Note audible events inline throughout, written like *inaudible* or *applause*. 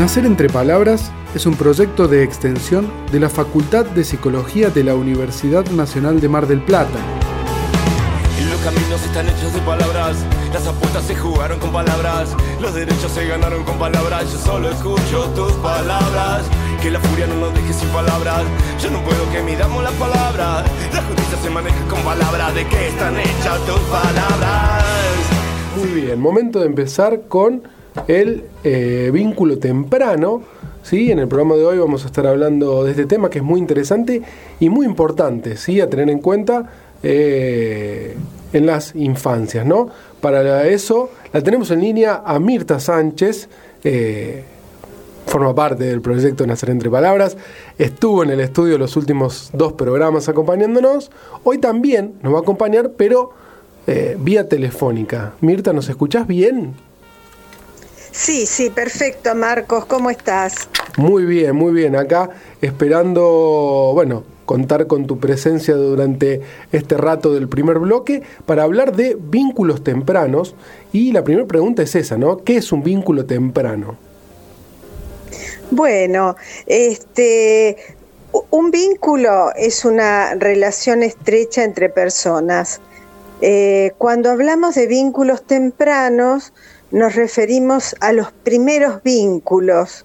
Nacer entre Palabras es un proyecto de extensión de la Facultad de Psicología de la Universidad Nacional de Mar del Plata. Los caminos están hechos de palabras, las apuestas se jugaron con palabras, los derechos se ganaron con palabras, yo solo escucho tus palabras, que la furia no nos deje sin palabras, yo no puedo que midamos las palabras, la justicia se maneja con palabras, ¿de qué están hechas tus palabras? Muy bien, momento de empezar con el eh, vínculo temprano. ¿sí? En el programa de hoy vamos a estar hablando de este tema que es muy interesante y muy importante ¿sí? a tener en cuenta eh, en las infancias. ¿no? Para eso la tenemos en línea a Mirta Sánchez. Eh, forma parte del proyecto Nacer Entre Palabras, estuvo en el estudio los últimos dos programas acompañándonos, hoy también nos va a acompañar, pero vía telefónica. Mirta, ¿nos escuchás bien? Sí, sí, perfecto, Marcos, ¿cómo estás? Muy bien, muy bien. Acá esperando, bueno, contar con tu presencia durante este rato del primer bloque para hablar de vínculos tempranos. Y la primera pregunta es esa, ¿no? ¿Qué es un vínculo temprano? Bueno, este, un vínculo es una relación estrecha entre personas. Eh, cuando hablamos de vínculos tempranos, nos referimos a los primeros vínculos.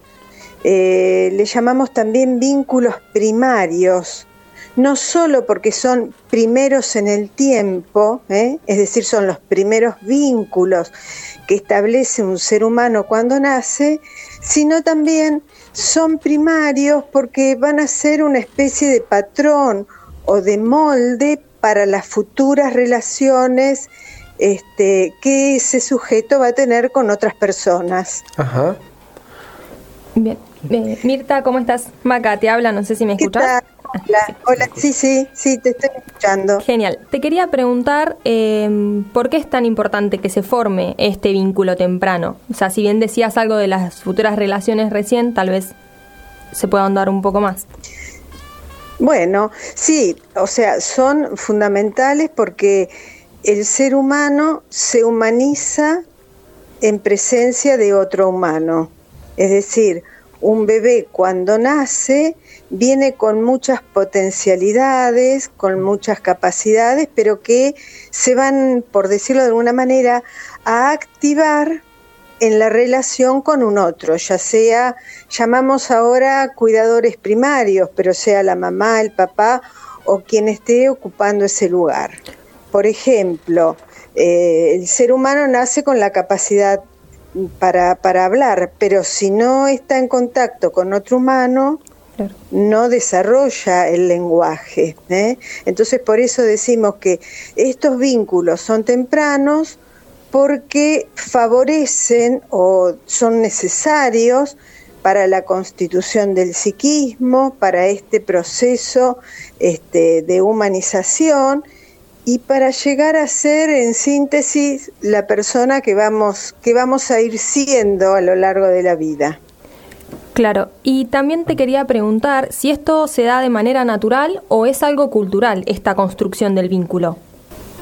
Eh, le llamamos también vínculos primarios, no solo porque son primeros en el tiempo, ¿eh? es decir, son los primeros vínculos que establece un ser humano cuando nace, sino también son primarios porque van a ser una especie de patrón o de molde para las futuras relaciones este, que ese sujeto va a tener con otras personas. Ajá. Bien. Eh, Mirta, ¿cómo estás? Maca, te habla, no sé si me escuchas. Hola, hola, sí, sí, sí, te estoy escuchando. Genial. Te quería preguntar eh, por qué es tan importante que se forme este vínculo temprano. O sea, si bien decías algo de las futuras relaciones recién, tal vez se pueda ahondar un poco más. Bueno, sí, o sea, son fundamentales porque el ser humano se humaniza en presencia de otro humano. Es decir, un bebé cuando nace viene con muchas potencialidades, con muchas capacidades, pero que se van, por decirlo de alguna manera, a activar en la relación con un otro, ya sea, llamamos ahora cuidadores primarios, pero sea la mamá, el papá o quien esté ocupando ese lugar. Por ejemplo, eh, el ser humano nace con la capacidad para, hablar, pero si no está en contacto con otro humano, no desarrolla el lenguaje. ¿eh? Entonces, por eso decimos que estos vínculos son tempranos porque favorecen o son necesarios para la constitución del psiquismo, para este proceso este, de humanización y para llegar a ser en síntesis la persona que vamos, que vamos a ir siendo a lo largo de la vida. Claro, y también te quería preguntar si esto se da de manera natural o es algo cultural, esta construcción del vínculo.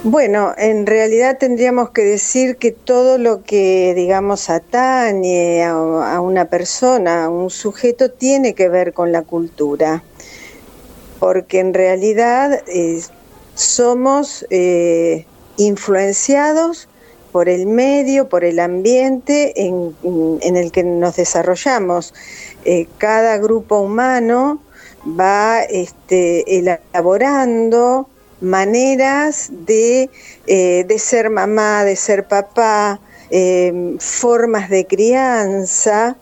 Bueno, en realidad tendríamos que decir que todo lo que, digamos, atañe a, una persona, a un sujeto, tiene que ver con la cultura, porque en realidad somos eh, influenciados por el medio, por el ambiente en, el que nos desarrollamos. Eh, cada grupo humano va este, elaborando maneras de, eh, de, ser mamá, de ser papá, formas de crianza.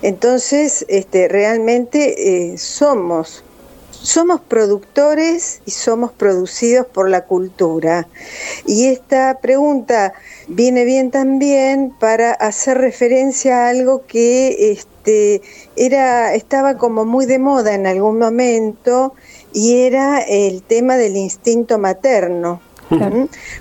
Entonces, este, realmente somos somos productores y somos producidos por la cultura. Y esta pregunta viene bien también para hacer referencia a algo que este, era, estaba como muy de moda en algún momento y era el tema del instinto materno.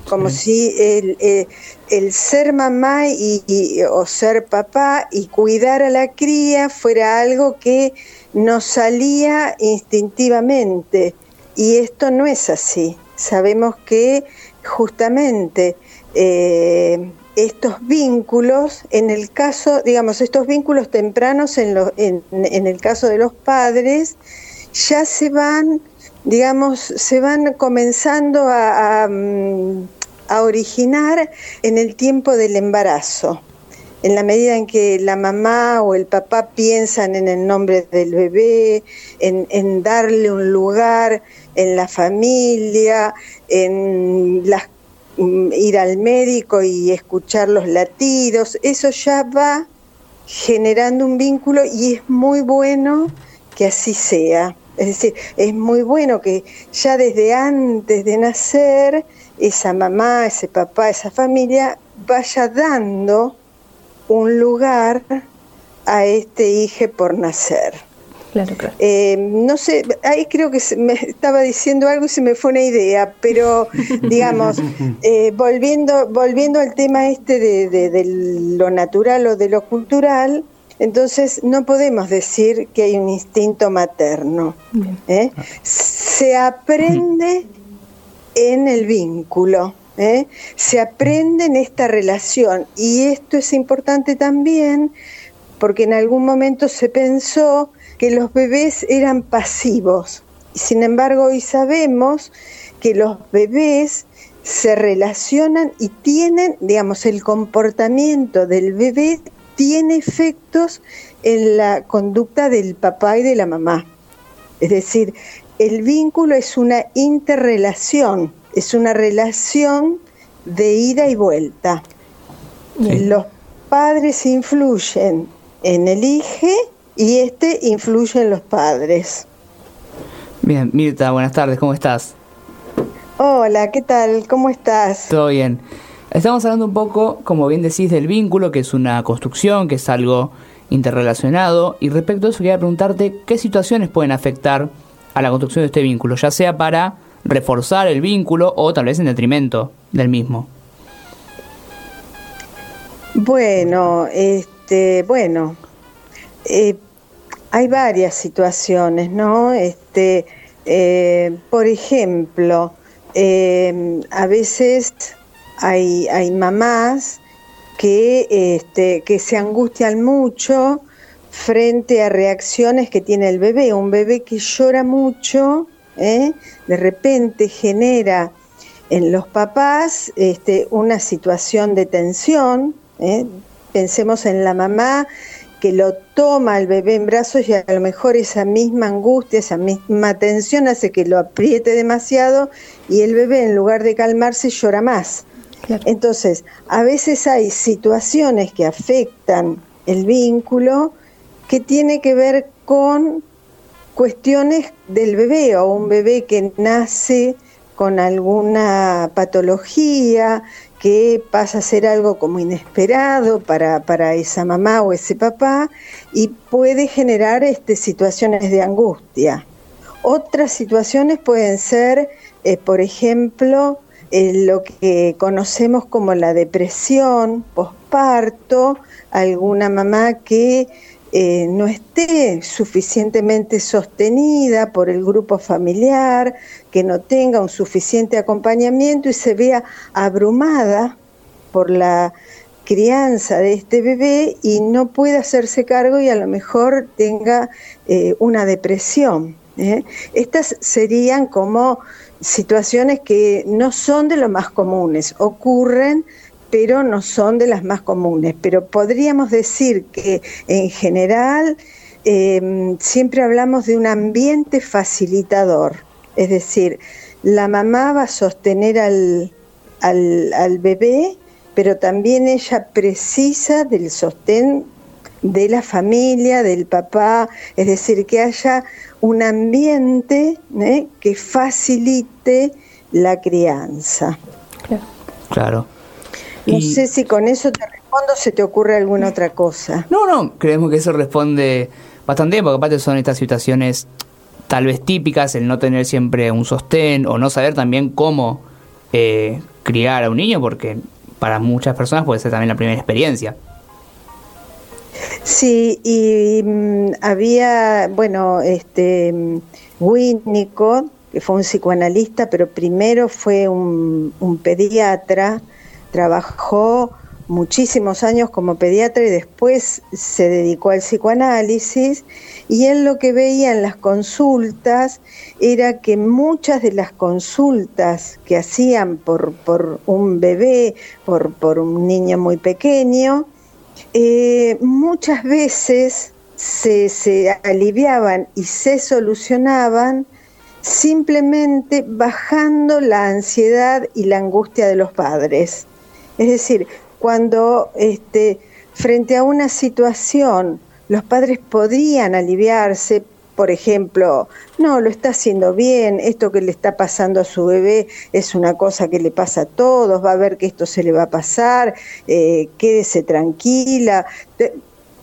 Como si el, eh, el, ser mamá y, o ser papá y cuidar a la cría fuera algo que nos salía instintivamente y esto no es así. Sabemos que justamente eh, estos vínculos, en el caso, digamos, estos vínculos tempranos en, en, el caso de los padres, ya se van, digamos, se van comenzando a, a originar en el tiempo del embarazo en la medida en que la mamá o el papá piensan en el nombre del bebé, en, darle un lugar en la familia, en mm, ir al médico y escuchar los latidos, eso ya va generando un vínculo y es muy bueno que así sea. Es decir, es muy bueno que ya desde antes de nacer esa mamá, ese papá, esa familia vaya dando un lugar a este hijo por nacer. Claro, claro. Eh, no sé, ahí creo que me estaba diciendo algo y se me fue una idea, pero *laughs* digamos, eh, volviendo, volviendo al tema este de, lo natural o de lo cultural, entonces no podemos decir que hay un instinto materno. ¿eh? Se aprende en el vínculo. ¿Eh? se aprende en esta relación y esto es importante también porque en algún momento se pensó que los bebés eran pasivos. Sin embargo, hoy sabemos que los bebés se relacionan y tienen, digamos, el comportamiento del bebé tiene efectos en la conducta del papá y de la mamá. Es decir, el vínculo es una interrelación es una relación de ida y vuelta. Los padres influyen en el hijo y este influye en los padres. Bien, Mirta, buenas tardes, ¿cómo estás? Hola, ¿qué tal? ¿Cómo estás? Todo bien. Estamos hablando un poco, como bien decís, del vínculo, que es una construcción, que es algo interrelacionado. Y respecto a eso, quería preguntarte qué situaciones pueden afectar a la construcción de este vínculo, ya sea para reforzar el vínculo o tal vez en detrimento del mismo. Bueno, este, bueno, eh, hay varias situaciones, ¿no? Este, eh, por ejemplo, eh, a veces hay, hay mamás que, este, que se angustian mucho frente a reacciones que tiene el bebé. Un bebé que llora mucho ¿eh? de repente genera en los papás este, una situación de tensión. ¿eh? Pensemos en la mamá que lo toma al bebé en brazos y a lo mejor esa misma angustia, esa misma tensión hace que lo apriete demasiado y el bebé en lugar de calmarse llora más. Entonces, a veces hay situaciones que afectan el vínculo que tiene que ver con cuestiones del bebé o un bebé que nace con alguna patología, que pasa a ser algo como inesperado para, para esa mamá o ese papá y puede generar este, situaciones de angustia. Otras situaciones pueden ser, eh, por ejemplo, eh, lo que conocemos como la depresión posparto, alguna mamá que eh, no esté suficientemente sostenida por el grupo familiar, que no tenga un suficiente acompañamiento y se vea abrumada por la crianza de este bebé y no pueda hacerse cargo y a lo mejor tenga eh, una depresión. ¿eh? Estas serían como situaciones que no son de lo más comunes, ocurren pero no son de las más comunes. Pero podríamos decir que en general em, siempre hablamos de un ambiente facilitador, es decir, la mamá va a sostener al, al, bebé, pero también ella precisa del sostén de la familia, del papá, es decir, que haya un ambiente ¿eh? que facilite la crianza. Claro. No sé si con eso te respondo o se te ocurre alguna otra cosa. No, no, creemos que eso responde bastante bien, porque aparte son estas situaciones tal vez típicas, el no tener siempre un sostén o no saber también cómo eh, criar a un niño, porque para muchas personas puede ser también la primera experiencia. Sí, y mm, había, bueno, este mm, Winnicott, que fue un psicoanalista, pero primero fue un, un pediatra, trabajó muchísimos años como pediatra y después se dedicó al psicoanálisis y él lo que veía en las consultas era que muchas de las consultas que hacían por, por un bebé, por, por, un niño muy pequeño, eh, muchas veces se, se aliviaban y se solucionaban simplemente bajando la ansiedad y la angustia de los padres. Es decir, cuando este, frente a una situación los padres podrían aliviarse, por ejemplo, no, lo está haciendo bien, esto que le está pasando a su bebé es una cosa que le pasa a todos, va a ver que esto se le va a pasar, eh, quédese tranquila.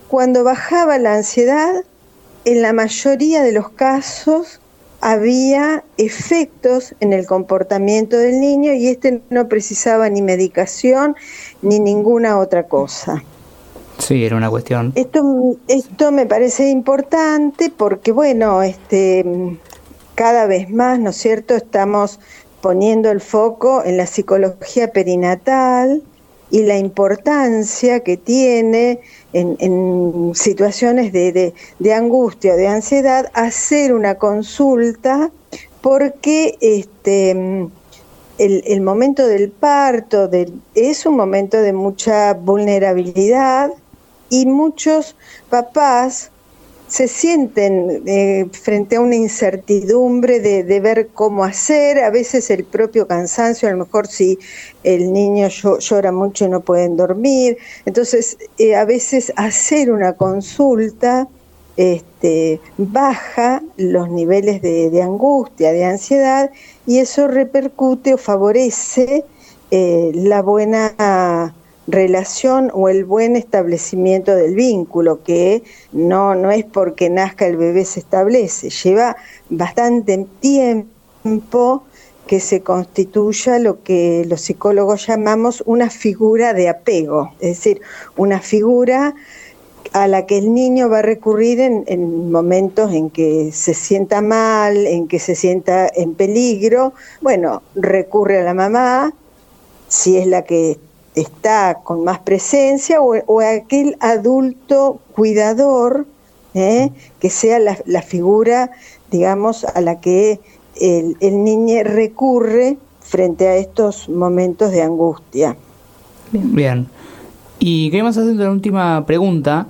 Cuando bajaba la ansiedad, en la mayoría de los casos había efectos en el comportamiento del niño y este no precisaba ni medicación ni ninguna otra cosa. Sí, era una cuestión. Esto, esto me parece importante porque, bueno, este, cada vez más, ¿no es cierto?, estamos poniendo el foco en la psicología perinatal y la importancia que tiene en, situaciones de, de, angustia o de ansiedad hacer una consulta porque este, el, el momento del parto es un momento de mucha vulnerabilidad y muchos papás se sienten eh, frente a una incertidumbre de, ver cómo hacer, a veces el propio cansancio, a lo mejor si el niño llora mucho y no pueden dormir, entonces eh, a veces hacer una consulta este, baja los niveles de, de, angustia, de ansiedad, y eso repercute o favorece eh, la buena relación o el buen establecimiento del vínculo, que no, no es porque nazca el bebé se establece, lleva bastante tiempo que se constituya lo que los psicólogos llamamos una figura de apego, es decir, una figura a la que el niño va a recurrir en, en, momentos en que se sienta mal, en que se sienta en peligro. Bueno, recurre a la mamá, si es la que está con más presencia o, aquel adulto cuidador ¿eh? que sea la, figura, digamos, a la que el, niño recurre frente a estos momentos de angustia. Bien. Y queremos hacer una última pregunta.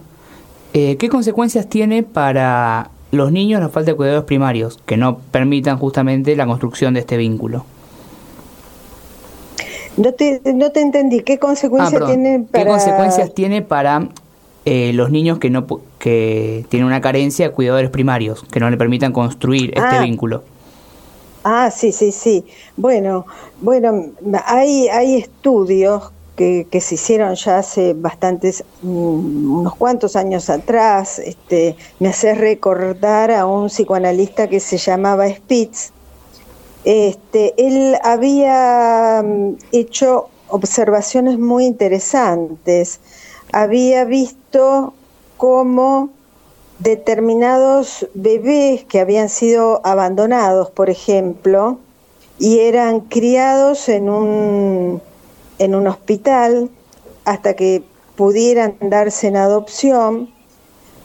Eh, ¿Qué consecuencias tiene para los niños la falta de cuidados primarios que no permitan justamente la construcción de este vínculo? No te, no te entendí. ¿Qué consecuencias ah, tiene para... ¿Qué consecuencias tiene para eh, los niños que no que tienen una carencia de cuidadores primarios, que no le permitan construir este ah. vínculo? Ah, sí, sí, sí. Bueno, bueno, hay, hay estudios que, que, se hicieron ya hace bastantes, mm, unos cuantos años atrás. Este, me hace recordar a un psicoanalista que se llamaba Spitz, este, él había mm, hecho observaciones muy interesantes. Había visto cómo determinados bebés que habían sido abandonados, por ejemplo, y eran criados en un, en un hospital hasta que pudieran darse en adopción,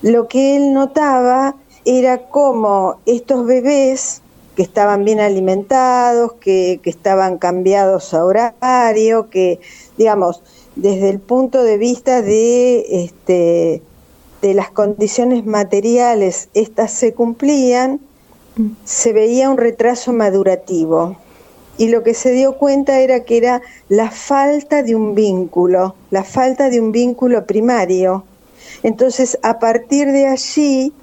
lo que él notaba era cómo estos bebés que estaban bien alimentados, que, estaban cambiados a horario, que, digamos, desde el punto de vista de, este, de las condiciones materiales, estas se cumplían, se veía un retraso madurativo. Y lo que se dio cuenta era que era la falta de un vínculo, la falta de un vínculo primario. Entonces, a partir de allí,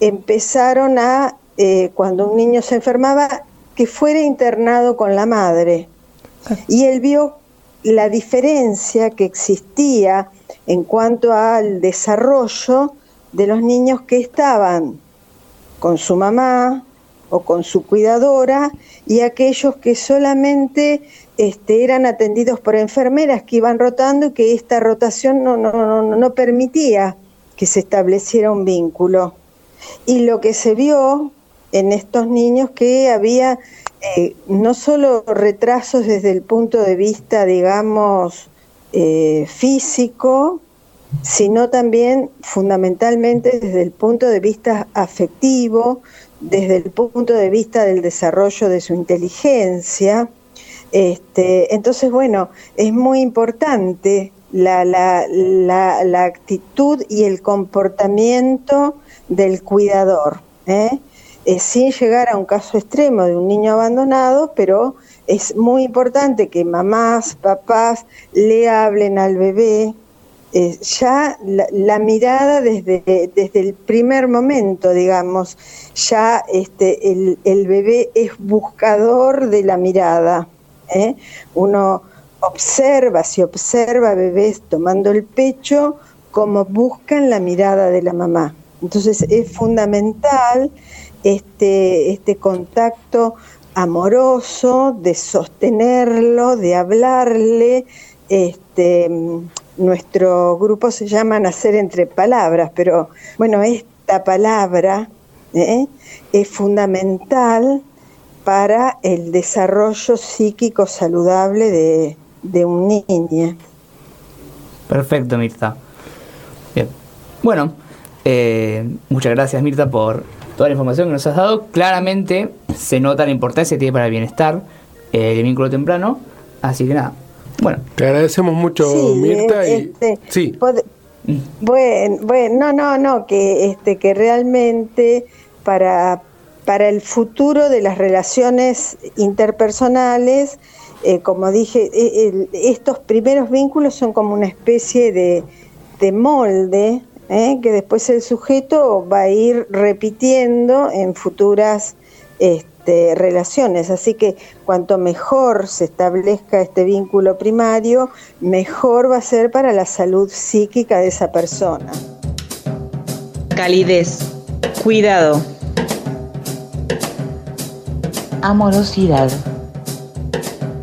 empezaron a eh, cuando un niño se enfermaba, que fuera internado con la madre. Y él vio la diferencia que existía en cuanto al desarrollo de los niños que estaban con su mamá o con su cuidadora y aquellos que solamente este, eran atendidos por enfermeras que iban rotando y que esta rotación no, no, no, no permitía que se estableciera un vínculo. Y lo que se vio en estos niños que había eh, no solo retrasos desde el punto de vista, digamos, eh, físico, sino también fundamentalmente desde el punto de vista afectivo, desde el punto de vista del desarrollo de su inteligencia. Este, entonces, bueno, es muy importante la, la, actitud y el comportamiento del cuidador, ¿eh? Eh, sin llegar a un caso extremo de un niño abandonado, pero es muy importante que mamás, papás le hablen al bebé, eh, ya la, mirada desde, desde el primer momento, digamos, ya este, el, bebé es buscador de la mirada. ¿eh? Uno observa, si observa bebés tomando el pecho, como buscan la mirada de la mamá. Entonces es fundamental este, este contacto amoroso, de sostenerlo, de hablarle, este, nuestro grupo se llama Nacer entre Palabras, pero bueno, esta palabra ¿eh? es fundamental para el desarrollo psíquico saludable de, un niño. Perfecto, Mirta. Bueno, eh, muchas gracias, Mirta, por toda la información que nos has dado. Claramente se nota la importancia que tiene para el bienestar eh, el vínculo temprano. Así que nada, bueno. Te agradecemos mucho, Mirta. Y, este, sí. Bueno, bueno, no, no, no, que, este, que realmente para, para el futuro de las relaciones interpersonales, eh, como dije, e, estos primeros vínculos son como una especie de, de molde eh, que después el sujeto va a ir repitiendo en futuras este, relaciones. Así que cuanto mejor se establezca este vínculo primario, mejor va a ser para la salud psíquica de esa persona. Calidez, cuidado, amorosidad,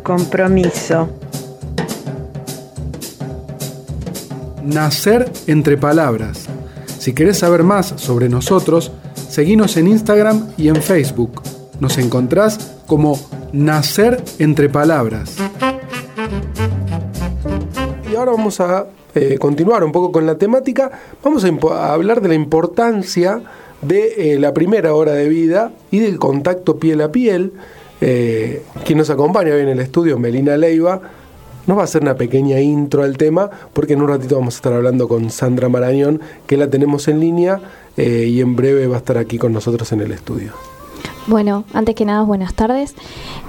compromiso. Nacer entre palabras. Si querés saber más sobre nosotros, seguinos en Instagram y en Facebook nos encontrás como Nacer entre Palabras. Y ahora vamos a eh, continuar un poco con la temática. Vamos a, hablar de la importancia de eh, la primera hora de vida y del contacto piel a piel. Eh, quien nos acompaña hoy en el estudio, Melina Leiva, nos va a hacer una pequeña intro al tema, porque en un ratito vamos a estar hablando con Sandra Marañón, que la tenemos en línea y en breve va a estar aquí con nosotros en el estudio. Bueno, antes que nada, buenas tardes.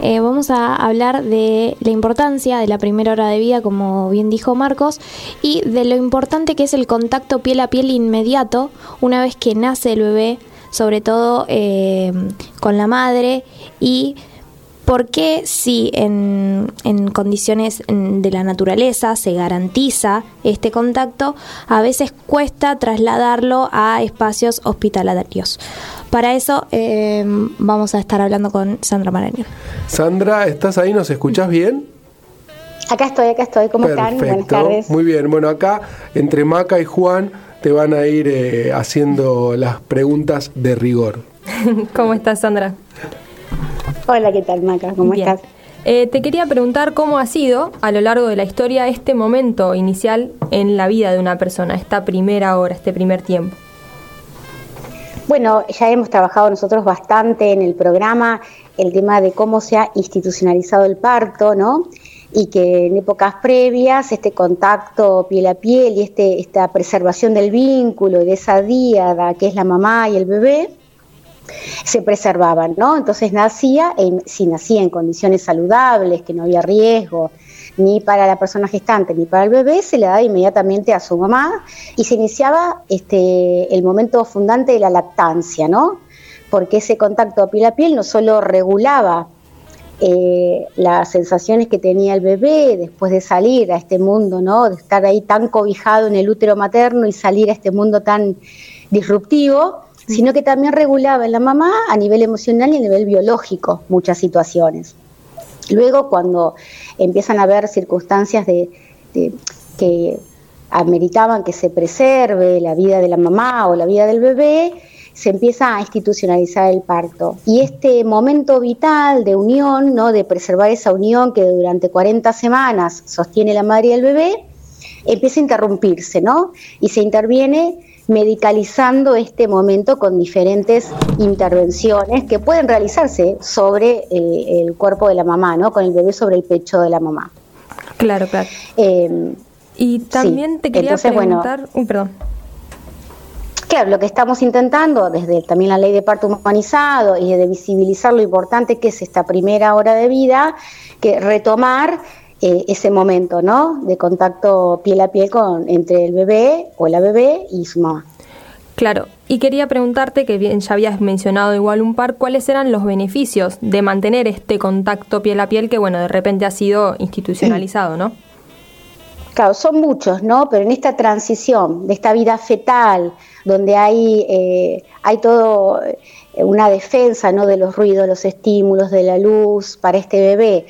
Eh, vamos a hablar de la importancia de la primera hora de vida, como bien dijo Marcos, y de lo importante que es el contacto piel a piel inmediato una vez que nace el bebé, sobre todo eh, con la madre y ¿Por qué si en, en, condiciones de la naturaleza se garantiza este contacto, a veces cuesta trasladarlo a espacios hospitalarios? Para eso eh, vamos a estar hablando con Sandra Maraño. Sandra, ¿estás ahí? ¿Nos escuchás bien? Acá estoy, acá estoy. ¿Cómo están? Buenas tardes. Muy bien. Bueno, acá entre Maca y Juan te van a ir eh, haciendo las preguntas de rigor. *laughs* ¿Cómo estás, Sandra? Hola, ¿qué tal, Maca? ¿Cómo estás? Eh, te quería preguntar cómo ha sido a lo largo de la historia este momento inicial en la vida de una persona, esta primera hora, este primer tiempo. Bueno, ya hemos trabajado nosotros bastante en el programa el tema de cómo se ha institucionalizado el parto, ¿no? Y que en épocas previas este contacto piel a piel y este, esta preservación del vínculo y de esa díada que es la mamá y el bebé, se preservaban, ¿no? Entonces nacía, si nacía en condiciones saludables, que no había riesgo, ni para la persona gestante ni para el bebé, se le daba inmediatamente a su mamá y se iniciaba este, el momento fundante de la lactancia, ¿no? Porque ese contacto piel a piel no solo regulaba eh, las sensaciones que tenía el bebé después de salir a este mundo, ¿no? De estar ahí tan cobijado en el útero materno y salir a este mundo tan disruptivo, sino que también regulaba en la mamá a nivel emocional y a nivel biológico muchas situaciones. Luego, cuando empiezan a haber circunstancias de, que ameritaban que se preserve la vida de la mamá o la vida del bebé, se empieza a institucionalizar el parto. Y este momento vital de unión, ¿no? de preservar esa unión que durante 40 semanas sostiene la madre y el bebé, empieza a interrumpirse, ¿no? Y se interviene medicalizando este momento con diferentes intervenciones que pueden realizarse sobre eh, el cuerpo de la mamá, ¿no? Con el bebé sobre el pecho de la mamá. Claro, claro. Eh, y también te quería preguntar, perdón. Claro, lo que estamos intentando desde también la ley de parto humanizado y de visibilizar lo importante que es esta primera hora de vida, que retomar eh, ese momento, ¿no? De contacto piel a piel con entre el bebé o la bebé y su mamá. Claro, y quería preguntarte, que bien ya habías mencionado igual un par, ¿cuáles eran los beneficios de mantener este contacto piel a piel que, bueno, de repente ha sido institucionalizado, ¿no? Claro, son muchos, ¿no? Pero en esta transición de esta vida fetal, donde hay, eh, hay todo una defensa ¿no? de los ruidos, los estímulos, de la luz para este bebé,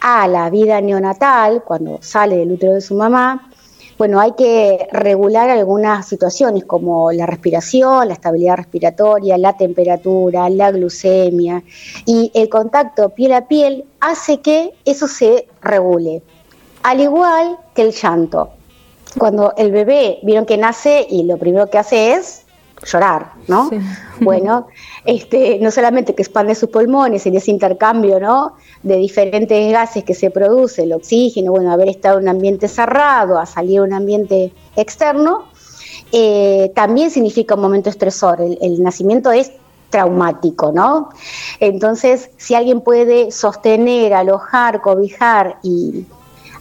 a la vida neonatal, cuando sale del útero de su mamá, bueno, hay que regular algunas situaciones como la respiración, la estabilidad respiratoria, la temperatura, la glucemia y el contacto piel a piel hace que eso se regule, al igual que el llanto. Cuando el bebé, vieron que nace y lo primero que hace es llorar, ¿no? *laughs* Bueno, este, no solamente que expande sus pulmones en ese intercambio, ¿no? De diferentes gases que se produce, el oxígeno, bueno, haber estado en un ambiente cerrado, a salir a un ambiente externo, eh, también significa un momento estresor. El, nacimiento es traumático, ¿no? Entonces, si alguien puede sostener, alojar, cobijar y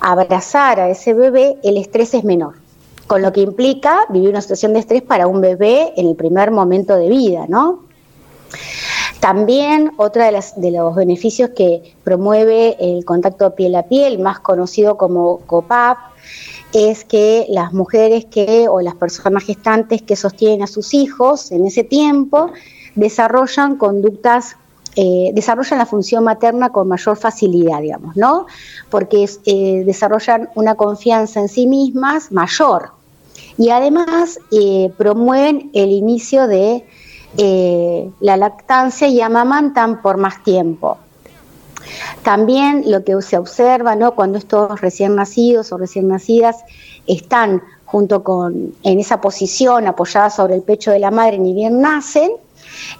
abrazar a ese bebé, el estrés es menor con lo que implica vivir una situación de estrés para un bebé en el primer momento de vida, ¿no? También otra de, de los beneficios que promueve el contacto piel a piel, más conocido como COPAP, es que las mujeres que o las personas gestantes que sostienen a sus hijos en ese tiempo desarrollan conductas eh, desarrollan la función materna con mayor facilidad, digamos, ¿no? Porque eh, desarrollan una confianza en sí mismas mayor y además eh, promueven el inicio de la lactancia y amamantan por más tiempo. También lo que se observa, ¿no? Cuando estos recién nacidos o recién nacidas están junto con en esa posición apoyada sobre el pecho de la madre ni bien nacen,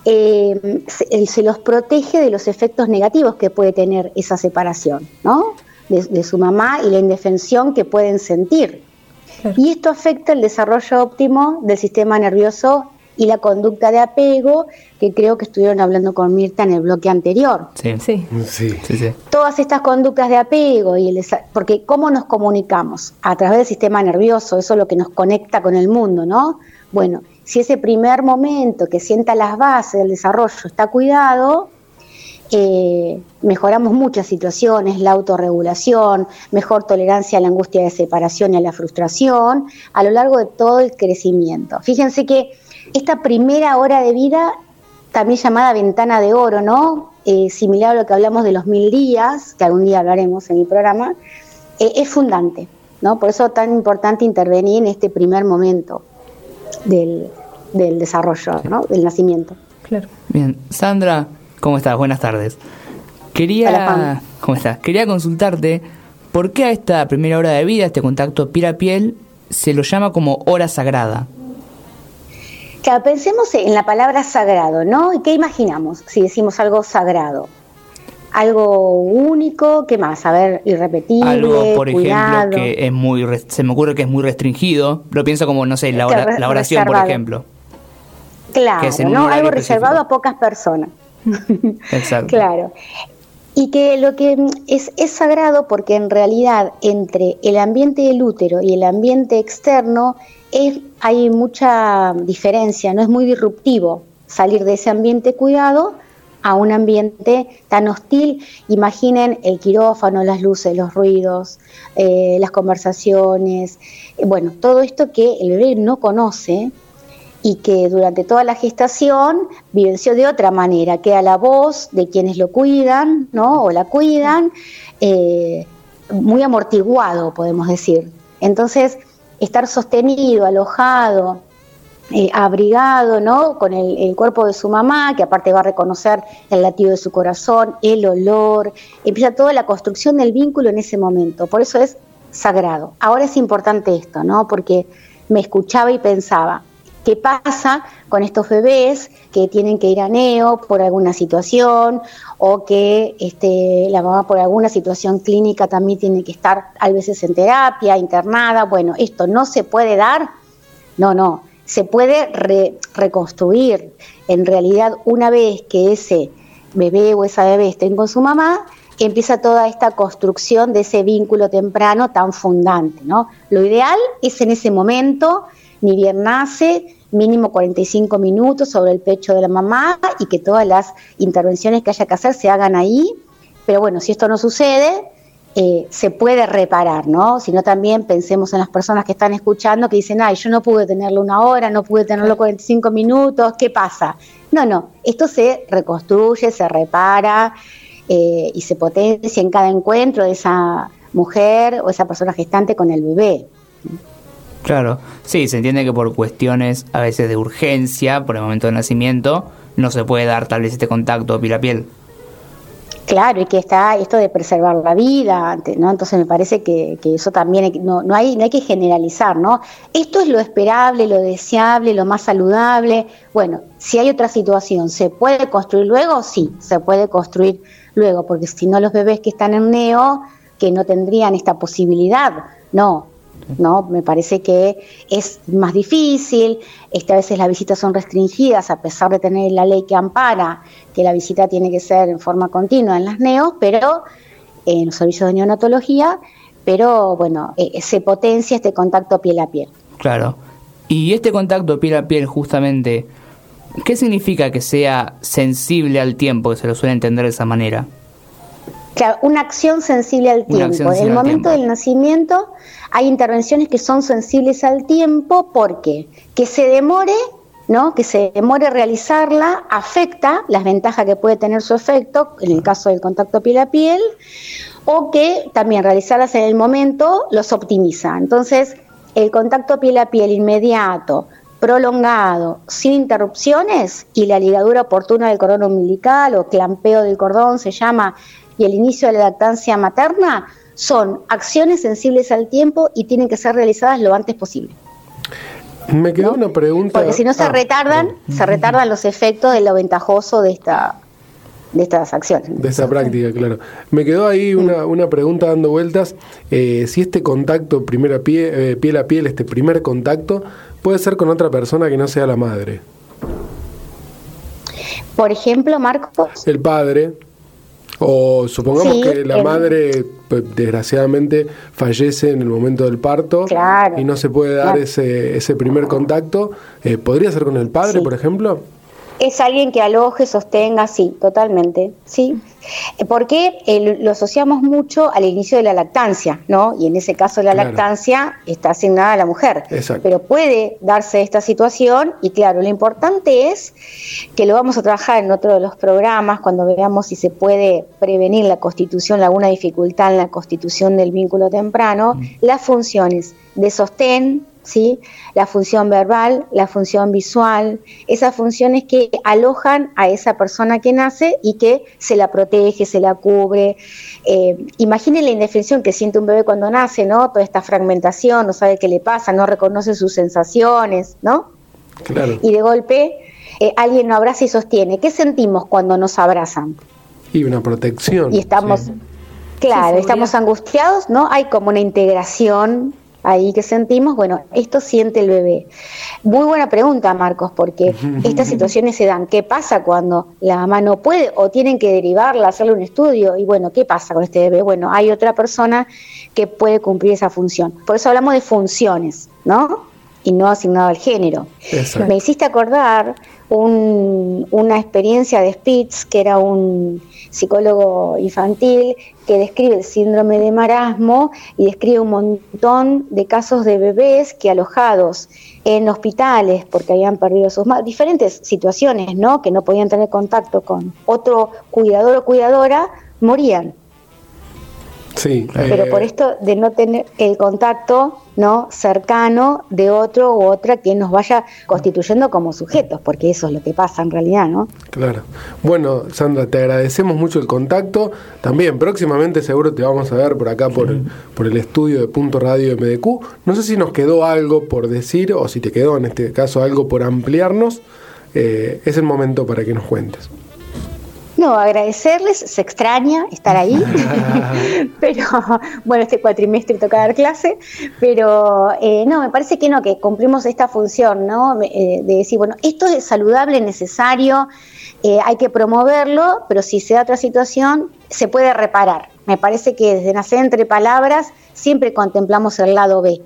eh, se, los protege de los efectos negativos que puede tener esa separación, ¿no? De, su mamá y la indefensión que pueden sentir. Y esto afecta el desarrollo óptimo del sistema nervioso y la conducta de apego, que creo que estuvieron hablando con Mirta en el bloque anterior. Sí, sí. sí. Todas estas conductas de apego, y el, porque ¿cómo nos comunicamos? A través del sistema nervioso, eso es lo que nos conecta con el mundo, ¿no? Bueno, si ese primer momento que sienta las bases del desarrollo está cuidado, eh, mejoramos muchas situaciones, la autorregulación, mejor tolerancia a la angustia de separación y a la frustración, a lo largo de todo el crecimiento. Fíjense que esta primera hora de vida, también llamada ventana de oro, ¿no? Eh, similar a lo que hablamos de los mil días, que algún día hablaremos en el programa, eh, es fundante, ¿no? Por eso es tan importante intervenir en este primer momento del, desarrollo, ¿no? del nacimiento. Claro. Bien, Sandra, ¿cómo estás? Buenas tardes. Quería, ¿cómo estás? Quería consultarte por qué a esta primera hora de vida, este contacto piel a piel, se lo llama como hora sagrada. Claro, pensemos en la palabra sagrado, ¿no? ¿Y qué imaginamos si decimos algo sagrado? Algo único, ¿qué más? A ver, irrepetible, Algo, por ejemplo, que es muy, se me ocurre que es muy restringido. Lo pienso como, no sé, la, oración, por ejemplo. Claro, ¿no? Algo reservado a pocas personas. *laughs* Exacto. claro. Y que lo que es, es sagrado porque en realidad entre el ambiente del útero y el ambiente externo es, hay mucha diferencia, no es muy disruptivo salir de ese ambiente cuidado a un ambiente tan hostil. Imaginen el quirófano, las luces, los ruidos, eh, las conversaciones, eh, bueno, todo esto que el bebé no conoce y que durante toda la gestación vivenció de otra manera, que la voz de quienes lo cuidan, ¿no? O la cuidan, eh, muy amortiguado, podemos decir. Entonces, estar sostenido, alojado, eh, abrigado, ¿no? Con el, cuerpo de su mamá, que aparte va a reconocer el latido de su corazón, el olor, empieza toda la construcción del vínculo en ese momento. Por eso es sagrado. Ahora es importante esto, ¿no? Porque me escuchaba y pensaba, ¿qué pasa con estos bebés que tienen que ir a neo por alguna situación o que este, la mamá por alguna situación clínica también tiene que estar a veces en terapia, internada? Bueno, esto no se puede dar. No, no, se puede reconstruir. En realidad, una vez que ese bebé o esa bebé estén con su mamá, empieza toda esta construcción de ese vínculo temprano tan fundante. ¿no? Lo ideal es en ese momento, ni bien nace, mínimo 45 minutos sobre el pecho de la mamá y que todas las intervenciones que haya que hacer se hagan ahí. Pero bueno, si esto no sucede, eh, se puede reparar, ¿no? Sino también pensemos en las personas que están escuchando que dicen, ay, yo no pude tenerlo una hora, no pude tenerlo 45 minutos, ¿qué pasa? No, no, esto se reconstruye, se repara eh, y se potencia en cada encuentro de esa mujer o esa persona gestante con el bebé. Claro, sí, se entiende que por cuestiones a veces de urgencia, por el momento del nacimiento, no se puede dar tal vez este contacto piel a piel. Claro, y que está esto de preservar la vida, ¿no? Entonces me parece que, eso también no, no, hay, no hay que generalizar, ¿no? Esto es lo esperable, lo deseable, lo más saludable. Bueno, si hay otra situación, ¿se puede construir luego? Sí, se puede construir luego, porque si no los bebés que están en neo, que no tendrían esta posibilidad, no, ¿no? Me parece que es más difícil, este, a veces las visitas son restringidas a pesar de tener la ley que ampara que la visita tiene que ser en forma continua en las neos, pero en los servicios de neonatología, pero bueno, eh, se potencia este contacto piel a piel. Claro. Y este contacto piel a piel justamente, ¿qué significa que sea sensible al tiempo, que se lo suele entender de esa manera? Claro, una acción sensible al tiempo. En el momento del nacimiento hay intervenciones que son sensibles al tiempo porque que se demore, ¿no? Que se demore realizarla afecta las ventajas que puede tener su efecto, en el caso del contacto piel a piel, o que también realizarlas en el momento los optimiza. Entonces, el contacto piel a piel inmediato, prolongado, sin interrupciones, y la ligadura oportuna del cordón umbilical o clampeo del cordón se llama y el inicio de la lactancia materna son acciones sensibles al tiempo y tienen que ser realizadas lo antes posible. Me quedó una pregunta. Porque si no se ah, retardan, se retardan los efectos de lo ventajoso de esta de estas acciones. De esta práctica, claro. Me quedó ahí una, una pregunta dando vueltas. Eh, si este contacto primera pie, eh, piel a piel, este primer contacto, puede ser con otra persona que no sea la madre. Por ejemplo, Marcos. El padre. O supongamos que la madre, pues, desgraciadamente, fallece en el momento del parto y no se puede dar ese, ese primer contacto. Eh, ¿Podría ser con el padre, por ejemplo? Es alguien que aloje, sostenga, sí, totalmente, sí. Porque lo asociamos mucho al inicio de la lactancia, ¿no? Y en ese caso la lactancia está asignada a la mujer. Pero puede darse esta situación y claro, lo importante es que lo vamos a trabajar en otro de los programas cuando veamos si se puede prevenir la constitución, alguna dificultad en la constitución del vínculo temprano, mm. las funciones de sostén, ¿sí? La función verbal, la función visual, esas funciones que alojan a esa persona que nace y que se la protege, se la cubre. Eh, imaginen la indefensión que siente un bebé cuando nace, ¿no? Toda esta fragmentación, no sabe qué le pasa, no reconoce sus sensaciones, ¿no? Claro. Y de golpe eh, alguien lo abraza y sostiene. ¿Qué sentimos cuando nos abrazan? Y una protección. Y estamos, claro, estamos angustiados, ¿no? Hay como una integración ahí que sentimos, bueno, esto siente el bebé. Muy buena pregunta, Marcos, porque *laughs* estas situaciones se dan. ¿Qué pasa cuando la mamá no puede o tienen que derivarla, hacerle un estudio? Y bueno, ¿qué pasa con este bebé? Bueno, hay otra persona que puede cumplir esa función. Por eso hablamos de funciones, ¿no? Y no asignado al género. Me hiciste acordar una experiencia de Spitz, que era un psicólogo infantil, que describe el síndrome de marasmo y describe un montón de casos de bebés que alojados en hospitales porque habían perdido sus madres, diferentes situaciones, ¿no? Que no podían tener contacto con otro cuidador o cuidadora, morían. Sí. Pero eh, por esto de no tener el contacto no cercano de otro u otra que nos vaya constituyendo como sujetos, porque eso es lo que pasa en realidad, ¿no? Claro. Bueno, Sandra, te agradecemos mucho el contacto. También próximamente seguro te vamos a ver por acá por, por el estudio de Punto Radio MDQ. No sé si nos quedó algo por decir o si te quedó en este caso algo por ampliarnos. Eh, es el momento para que nos cuentes. No, agradecerles, se extraña estar ahí, *laughs* pero bueno, este cuatrimestre toca dar clase, pero eh, no, me parece que no, que cumplimos esta función, ¿no? Eh, de decir, bueno, esto es saludable, necesario, eh, hay que promoverlo, pero si se da otra situación, se puede reparar. Me parece que desde nacer entre palabras siempre contemplamos el lado B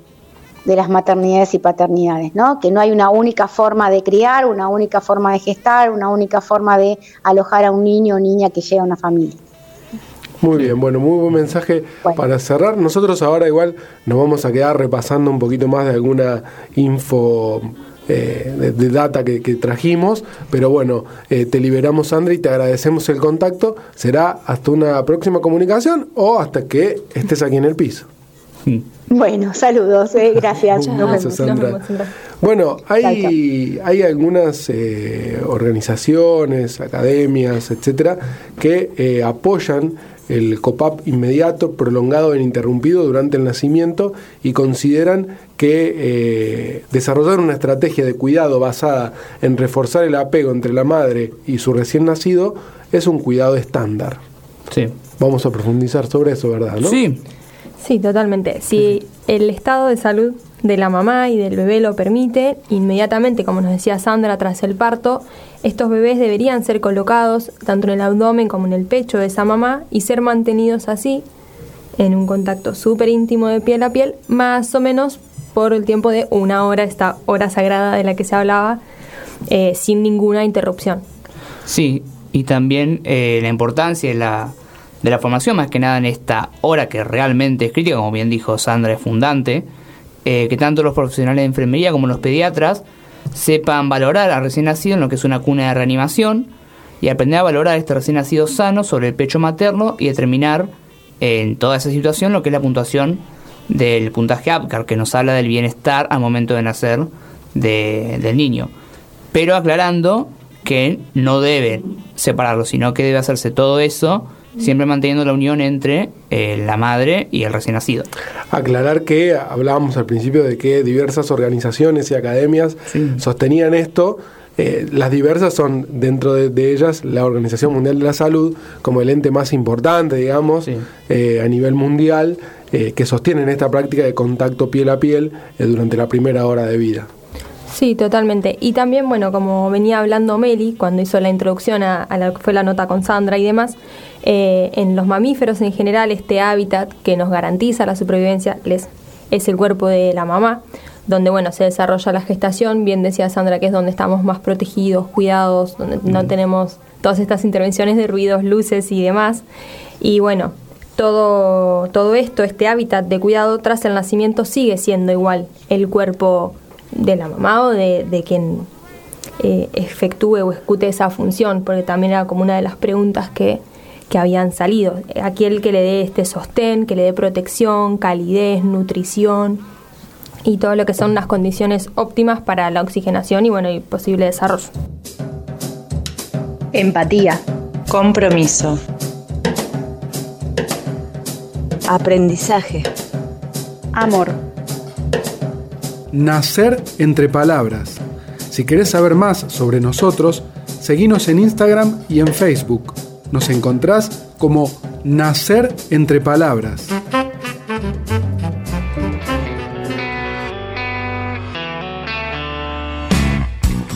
de las maternidades y paternidades, ¿no? Que no hay una única forma de criar, una única forma de gestar, una única forma de alojar a un niño o niña que llega a una familia. Muy bien, bueno, muy buen mensaje para cerrar. Nosotros ahora igual nos vamos a quedar repasando un poquito más de alguna info eh, de, de data que, que trajimos, pero bueno, eh, te liberamos Sandra y te agradecemos el contacto. Será hasta una próxima comunicación o hasta que estés aquí en el piso. Bueno, saludos, eh, gracias. Nos Gracias, vemos. Sandra. Bueno, hay, hay algunas eh, organizaciones, academias, etcétera, que eh, apoyan el COPAP inmediato, prolongado e ininterrumpido durante el nacimiento y consideran que eh, desarrollar una estrategia de cuidado basada en reforzar el apego entre la madre y su recién nacido es un cuidado estándar. Sí. Vamos a profundizar sobre eso, ¿verdad? ¿no? Sí, Sí, totalmente. Si el estado de salud de la mamá y del bebé lo permite, inmediatamente, como nos decía Sandra, tras el parto, estos bebés deberían ser colocados tanto en el abdomen como en el pecho de esa mamá y ser mantenidos así, en un contacto súper íntimo de piel a piel, más o menos por el tiempo de una hora, esta hora sagrada de la que se hablaba, eh, sin ninguna interrupción. Sí, y también eh, la importancia de la, de la formación, más que nada en esta hora que realmente es crítica, como bien dijo Sandra, es fundante, eh, que tanto los profesionales de enfermería como los pediatras sepan valorar al recién nacido en lo que es una cuna de reanimación y aprender a valorar este recién nacido sano sobre el pecho materno y determinar en toda esa situación lo que es la puntuación del puntaje APCAR, que nos habla del bienestar al momento de nacer de- del niño. Pero aclarando que no debe separarlo, sino que debe hacerse todo eso siempre manteniendo la unión entre eh, la madre y el recién nacido. Aclarar que hablábamos al principio de que diversas organizaciones y academias sostenían esto. Eh, las diversas son dentro de, de ellas la Organización Mundial de la Salud como el ente más importante, digamos, eh, a nivel mundial, eh, que sostienen esta práctica de contacto piel a piel eh, durante la primera hora de vida. Sí, totalmente. Y también, bueno, como venía hablando Meli cuando hizo la introducción a, a lo que fue la nota con Sandra y demás, eh, en los mamíferos en general este hábitat que nos garantiza la supervivencia les, es el cuerpo de la mamá, donde, bueno, se desarrolla la gestación, bien decía Sandra que es donde estamos más protegidos, cuidados, donde no tenemos todas estas intervenciones de ruidos, luces y demás. Y bueno, todo, todo esto, este hábitat de cuidado tras el nacimiento sigue siendo igual el cuerpo de la mamá o de, de quien eh, efectúe o escute esa función, porque también era como una de las preguntas que, que habían salido. Aquel que le dé este sostén, que le dé protección, calidez, nutrición y todo lo que son las condiciones óptimas para la oxigenación y bueno y posible desarrollo. Empatía. Compromiso. Aprendizaje. Amor. Nacer entre palabras. Si querés saber más sobre nosotros, seguinos en Instagram y en Facebook. Nos encontrás como Nacer entre palabras.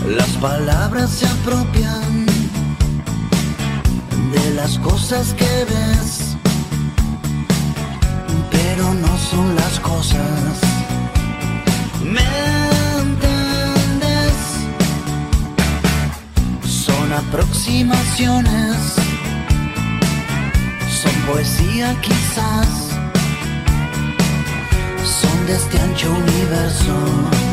Las palabras se apropian de las cosas que ves, pero no son las cosas. ¿Me? Son aproximaciones, poesía quizás, son de este ancho universo.